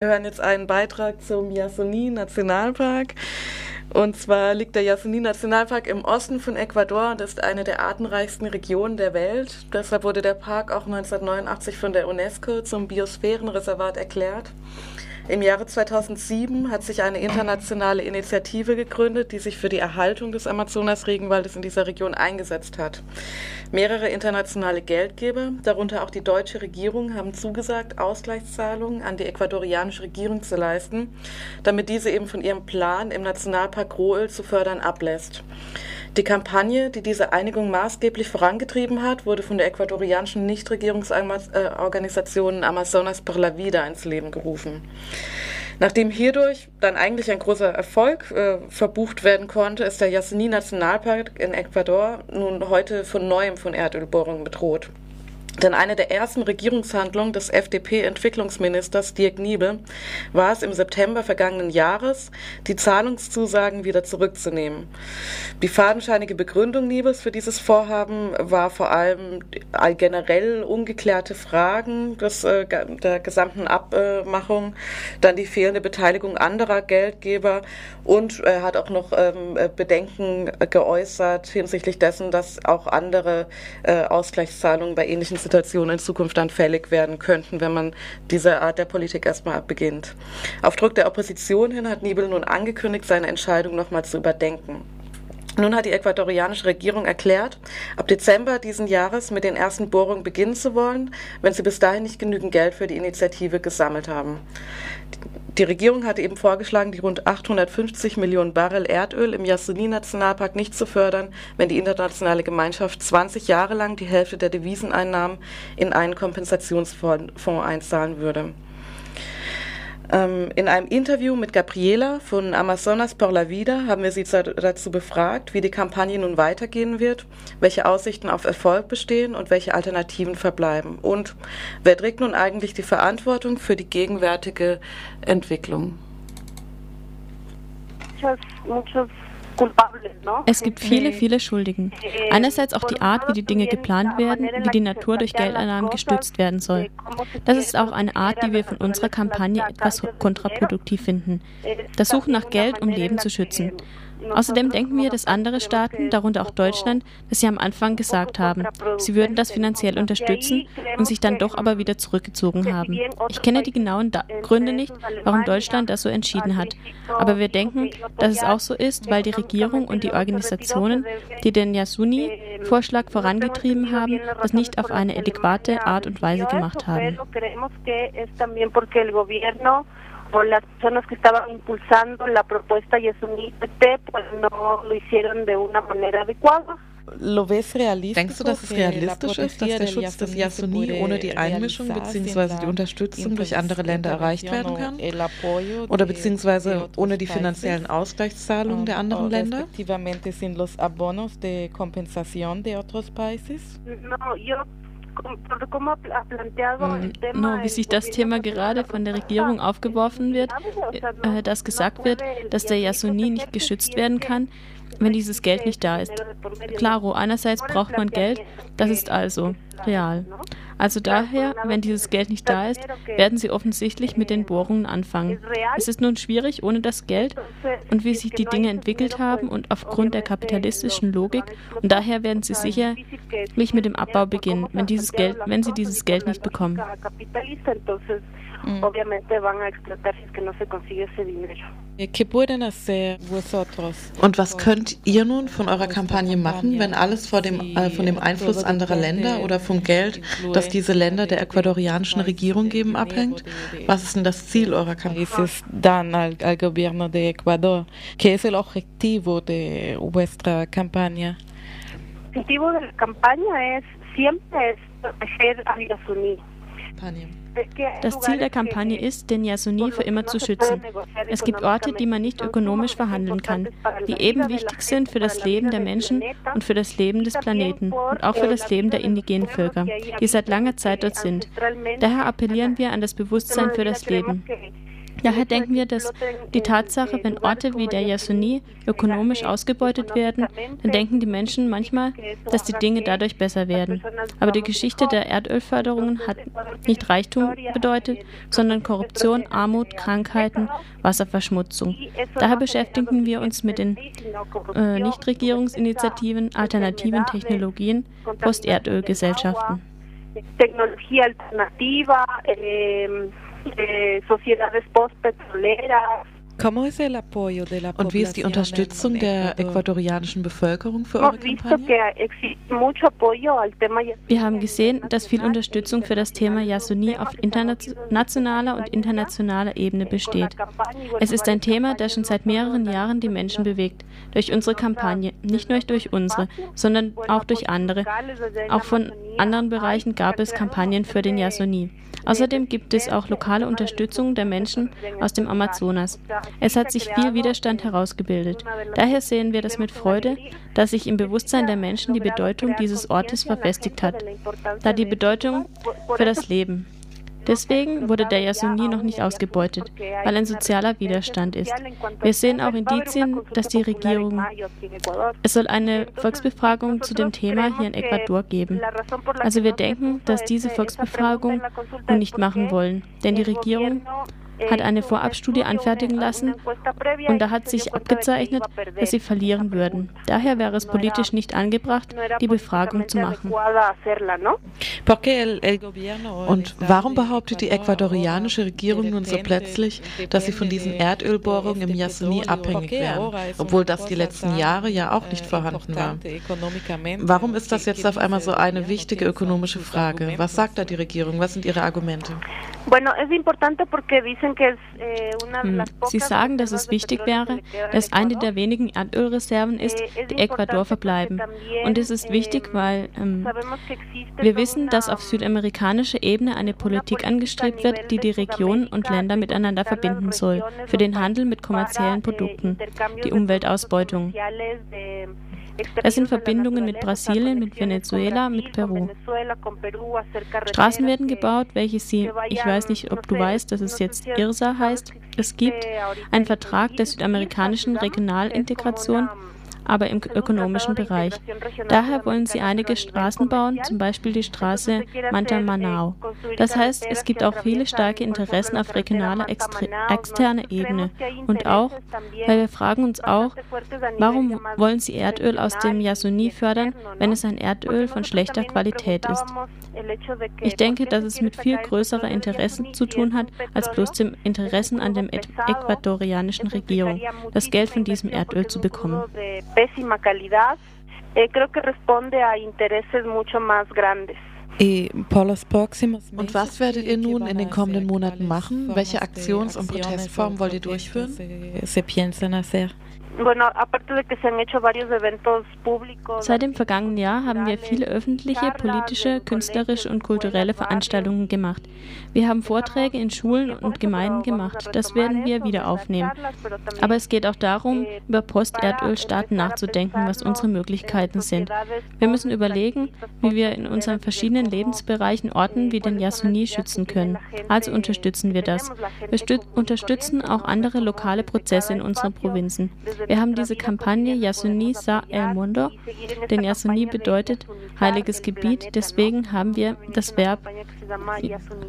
Wir hören jetzt einen Beitrag zum Yasuni Nationalpark. Und zwar liegt der Yasuni Nationalpark im Osten von Ecuador und ist eine der artenreichsten Regionen der Welt. Deshalb wurde der Park auch 1989 von der UNESCO zum Biosphärenreservat erklärt. Im Jahre 2007 hat sich eine internationale Initiative gegründet, die sich für die Erhaltung des Amazonas-Regenwaldes in dieser Region eingesetzt hat. Mehrere internationale Geldgeber, darunter auch die deutsche Regierung, haben zugesagt, Ausgleichszahlungen an die ecuadorianische Regierung zu leisten, damit diese eben von ihrem Plan, im Nationalpark Rohöl zu fördern, ablässt. Die Kampagne, die diese Einigung maßgeblich vorangetrieben hat, wurde von der ecuadorianischen Nichtregierungsorganisation Amazonas por la Vida ins Leben gerufen. Nachdem hierdurch dann eigentlich ein großer Erfolg äh, verbucht werden konnte, ist der Yasuni Nationalpark in Ecuador nun heute von neuem von Erdölbohrungen bedroht. Denn eine der ersten Regierungshandlungen des FDP-Entwicklungsministers Dirk Niebel war es im September vergangenen Jahres, die Zahlungszusagen wieder zurückzunehmen. Die fadenscheinige Begründung Niebels für dieses Vorhaben war vor allem generell ungeklärte Fragen des, äh, der gesamten Abmachung, dann die fehlende Beteiligung anderer Geldgeber und er hat auch noch ähm, Bedenken geäußert hinsichtlich dessen, dass auch andere äh, Ausgleichszahlungen bei ähnlichen Situationen in Zukunft dann fällig werden könnten, wenn man diese Art der Politik erstmal beginnt. Auf Druck der Opposition hin hat Nibel nun angekündigt, seine Entscheidung nochmal zu überdenken. Nun hat die ecuadorianische Regierung erklärt, ab Dezember diesen Jahres mit den ersten Bohrungen beginnen zu wollen, wenn sie bis dahin nicht genügend Geld für die Initiative gesammelt haben. Die Regierung hatte eben vorgeschlagen, die rund 850 Millionen Barrel Erdöl im Yasuni-Nationalpark nicht zu fördern, wenn die internationale Gemeinschaft 20 Jahre lang die Hälfte der Deviseneinnahmen in einen Kompensationsfonds einzahlen würde. Ähm, in einem Interview mit Gabriela von Amazonas por la Vida haben wir sie dazu befragt, wie die Kampagne nun weitergehen wird, welche Aussichten auf Erfolg bestehen und welche Alternativen verbleiben. Und wer trägt nun eigentlich die Verantwortung für die gegenwärtige Entwicklung? Muchos, muchos es gibt viele, viele Schuldigen. Einerseits auch die Art, wie die Dinge geplant werden, wie die Natur durch Geldeinnahmen gestützt werden soll. Das ist auch eine Art, die wir von unserer Kampagne etwas kontraproduktiv finden. Das Suchen nach Geld, um Leben zu schützen. Außerdem denken wir, dass andere Staaten, darunter auch Deutschland, das sie am Anfang gesagt haben, sie würden das finanziell unterstützen und sich dann doch aber wieder zurückgezogen haben. Ich kenne die genauen da Gründe nicht, warum Deutschland das so entschieden hat. Aber wir denken, dass es auch so ist, weil die Regierung und die Organisationen, die den Yasuni-Vorschlag vorangetrieben haben, das nicht auf eine adäquate Art und Weise gemacht haben o las personas que estaban impulsando la propuesta Yesunite, pues no lo hicieron de una manera adecuada. Denkst du, dass es realistisch ist, dass der Schutz des Yasuni ohne die Einmischung bzw. die Unterstützung durch andere Länder erreicht werden kann? Oder beziehungsweise ohne die finanziellen Ausgleichszahlungen der anderen Länder? No, yo No, wie sich das Thema gerade von der Regierung aufgeworfen wird, äh, dass gesagt wird, dass der Yasuni nicht geschützt werden kann, wenn dieses Geld nicht da ist. Klaro, einerseits braucht man Geld, das ist also real. Also daher, wenn dieses Geld nicht da ist, werden sie offensichtlich mit den Bohrungen anfangen. Es ist nun schwierig ohne das Geld und wie sich die Dinge entwickelt haben und aufgrund der kapitalistischen Logik und daher werden sie sicherlich mit dem Abbau beginnen, wenn dieses Geld, wenn sie dieses Geld nicht bekommen. Mm. dinero. Und was könnt ihr nun von eurer Kampagne machen, wenn alles vor dem, äh, von dem Einfluss anderer Länder oder vom Geld, das diese Länder der ecuadorianischen Regierung geben, abhängt? Was ist denn das Ziel eurer Kampagne? dan al, al gobierno de Ecuador. ¿Qué es el objetivo de vuestra campaña? El objetivo de la campaña es siempre es proteger a Das Ziel der Kampagne ist, den Yasuni für immer zu schützen. Es gibt Orte, die man nicht ökonomisch verhandeln kann, die eben wichtig sind für das Leben der Menschen und für das Leben des Planeten und auch für das Leben der indigenen Völker, die seit langer Zeit dort sind. Daher appellieren wir an das Bewusstsein für das Leben. Daher denken wir, dass die Tatsache, wenn Orte wie der Yasuni ökonomisch ausgebeutet werden, dann denken die Menschen manchmal, dass die Dinge dadurch besser werden. Aber die Geschichte der Erdölförderungen hat nicht Reichtum bedeutet, sondern Korruption, Armut, Krankheiten, Wasserverschmutzung. Daher beschäftigen wir uns mit den äh, Nichtregierungsinitiativen, alternativen Technologien, Post-Erdölgesellschaften. Technologie alternativa, eh, eh, sociedades postpetroleras, und wie ist die Unterstützung der ecuadorianischen Bevölkerung für eure Kampagne? Wir haben gesehen, dass viel Unterstützung für das Thema Yasuni auf nationaler und internationaler Ebene besteht. Es ist ein Thema, das schon seit mehreren Jahren die Menschen bewegt. Durch unsere Kampagne, nicht nur durch unsere, sondern auch durch andere. Auch von anderen Bereichen gab es Kampagnen für den Yasuni. Außerdem gibt es auch lokale Unterstützung der Menschen aus dem Amazonas. Es hat sich viel Widerstand herausgebildet. Daher sehen wir das mit Freude, dass sich im Bewusstsein der Menschen die Bedeutung dieses Ortes verfestigt hat, da die Bedeutung für das Leben. Deswegen wurde der Yasuni noch nicht ausgebeutet, weil ein sozialer Widerstand ist. Wir sehen auch Indizien, dass die Regierung. Es soll eine Volksbefragung zu dem Thema hier in Ecuador geben. Also wir denken, dass diese Volksbefragung nun nicht machen wollen, denn die Regierung hat eine Vorabstudie anfertigen lassen und da hat sich abgezeichnet, dass sie verlieren würden. Daher wäre es politisch nicht angebracht, die Befragung zu machen. Und warum behauptet die ecuadorianische Regierung nun so plötzlich, dass sie von diesen Erdölbohrungen im Yasuni abhängig wären, obwohl das die letzten Jahre ja auch nicht vorhanden war? Warum ist das jetzt auf einmal so eine wichtige ökonomische Frage? Was sagt da die Regierung? Was sind ihre Argumente? Eh, hm. Sie sagen, dass es wichtig wäre, dass eine der wenigen Erdölreserven ist, eh, die Ecuador verbleiben. Und es ist wichtig, eh, weil ähm, wir wissen, dass auf südamerikanischer Ebene eine Politik angestrebt wird, die die Regionen und Länder miteinander verbinden soll, für den Handel mit kommerziellen Produkten, die Umweltausbeutung. Es sind Verbindungen mit Brasilien, mit Venezuela, mit Peru. Straßen werden gebaut, welche sie, ich weiß nicht, ob du weißt, dass es jetzt IRSA heißt. Es gibt einen Vertrag der südamerikanischen Regionalintegration aber im ökonomischen Bereich. Daher wollen sie einige Straßen bauen, zum Beispiel die Straße Manta-Manao. Das heißt, es gibt auch viele starke Interessen auf regionaler externer Ebene. Und auch, weil wir fragen uns auch, warum wollen sie Erdöl aus dem Yasuni fördern, wenn es ein Erdöl von schlechter Qualität ist? Ich denke, dass es mit viel größerer Interessen zu tun hat, als bloß dem Interessen an der ecuadorianischen Regierung, das Geld von diesem Erdöl zu bekommen eh. Und was werdet ihr nun in den kommenden Monaten machen? Welche Aktions- und Protestformen wollt ihr durchführen? Seit dem vergangenen Jahr haben wir viele öffentliche, politische, künstlerische und kulturelle Veranstaltungen gemacht. Wir haben Vorträge in Schulen und Gemeinden gemacht. Das werden wir wieder aufnehmen. Aber es geht auch darum, über Post-Erdölstaaten nachzudenken, was unsere Möglichkeiten sind. Wir müssen überlegen, wie wir in unseren verschiedenen Lebensbereichen Orten wie den Yasuni schützen können. Also unterstützen wir das. Wir unterstützen auch andere lokale Prozesse in unseren Provinzen. Wir haben diese Kampagne Yasuni Sa El Mundo, denn Yasuni bedeutet heiliges Gebiet, deswegen haben wir das Verb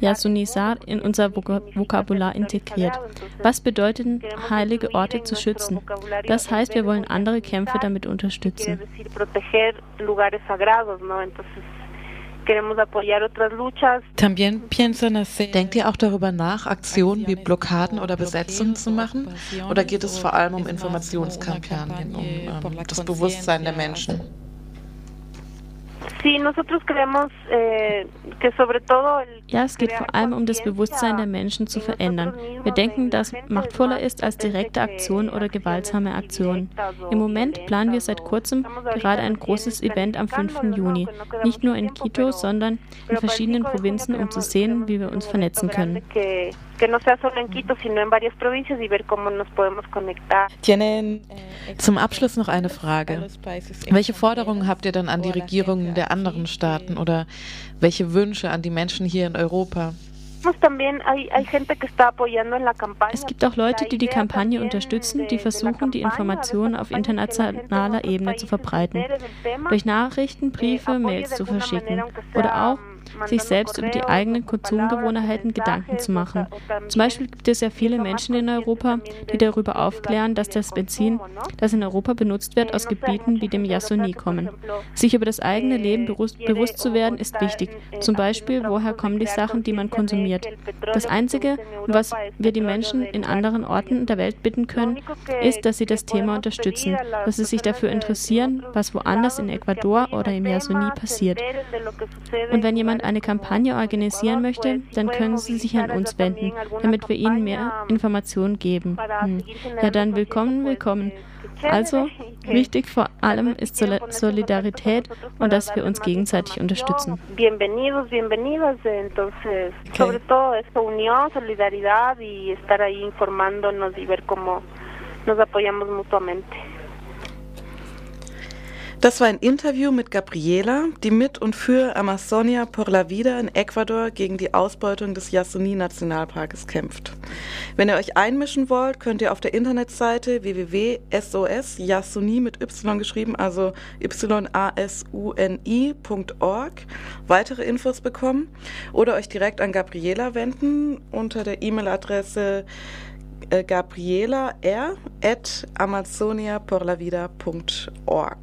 Yasuni Sa in unser Vokabular integriert. Was bedeutet heilige Orte zu schützen? Das heißt, wir wollen andere Kämpfe damit unterstützen Denkt ihr auch darüber nach, Aktionen wie Blockaden oder Besetzungen zu machen? Oder geht es vor allem um Informationskampagnen, um ähm, das Bewusstsein der Menschen? Eh, ja, es geht vor allem um das Bewusstsein der Menschen zu verändern. Wir denken, dass machtvoller ist als direkte Aktionen oder gewaltsame Aktionen. Im Moment planen wir seit kurzem gerade ein großes Event am 5. Juni, nicht nur in Quito, sondern in verschiedenen Provinzen, um zu sehen, wie wir uns vernetzen können que no sea solo en Quito, sino en varias provincias y ver cómo nos podemos conectar. Zum Abschluss noch eine Frage. Welche Forderungen habt ihr dann an die Regierungen der anderen Staaten oder welche Wünsche an die Menschen hier in Europa? Es gibt auch Leute, die die Kampagne unterstützen, die versuchen, die Informationen auf internationaler Ebene zu verbreiten, durch Nachrichten, Briefe, Mails zu verschicken oder auch sich selbst über die eigenen Konsumgewohnheiten Gedanken zu machen. Zum Beispiel gibt es ja viele Menschen in Europa, die darüber aufklären, dass das Benzin, das in Europa benutzt wird, aus Gebieten wie dem Yasuni kommen. Sich über das eigene Leben bewusst, bewusst zu werden, ist wichtig. Zum Beispiel, woher kommen die Sachen, die man konsumiert. Das Einzige, was wir die Menschen in anderen Orten der Welt bitten können, ist, dass sie das Thema unterstützen, dass sie sich dafür interessieren, was woanders in Ecuador oder im Yasuni passiert. Und wenn jemand eine Kampagne organisieren möchte, dann können Sie sich an uns wenden, damit wir Ihnen mehr Informationen geben. Hm. Ja, dann willkommen, willkommen. Also, wichtig vor allem ist Solidarität und dass wir uns gegenseitig unterstützen. Bienvenidos, bienvenidas. Entonces, sobre todo es unión, solidaridad y estar ahí informándonos y ver cómo nos apoyamos mutuamente. Das war ein Interview mit Gabriela, die mit und für Amazonia por la Vida in Ecuador gegen die Ausbeutung des Yasuni-Nationalparkes kämpft. Wenn ihr euch einmischen wollt, könnt ihr auf der Internetseite www.sos-yasuni mit y geschrieben, also y-a-s-u-n-i.org weitere Infos bekommen oder euch direkt an Gabriela wenden unter der E-Mail-Adresse gabriela r at amazoniaporlavida.org.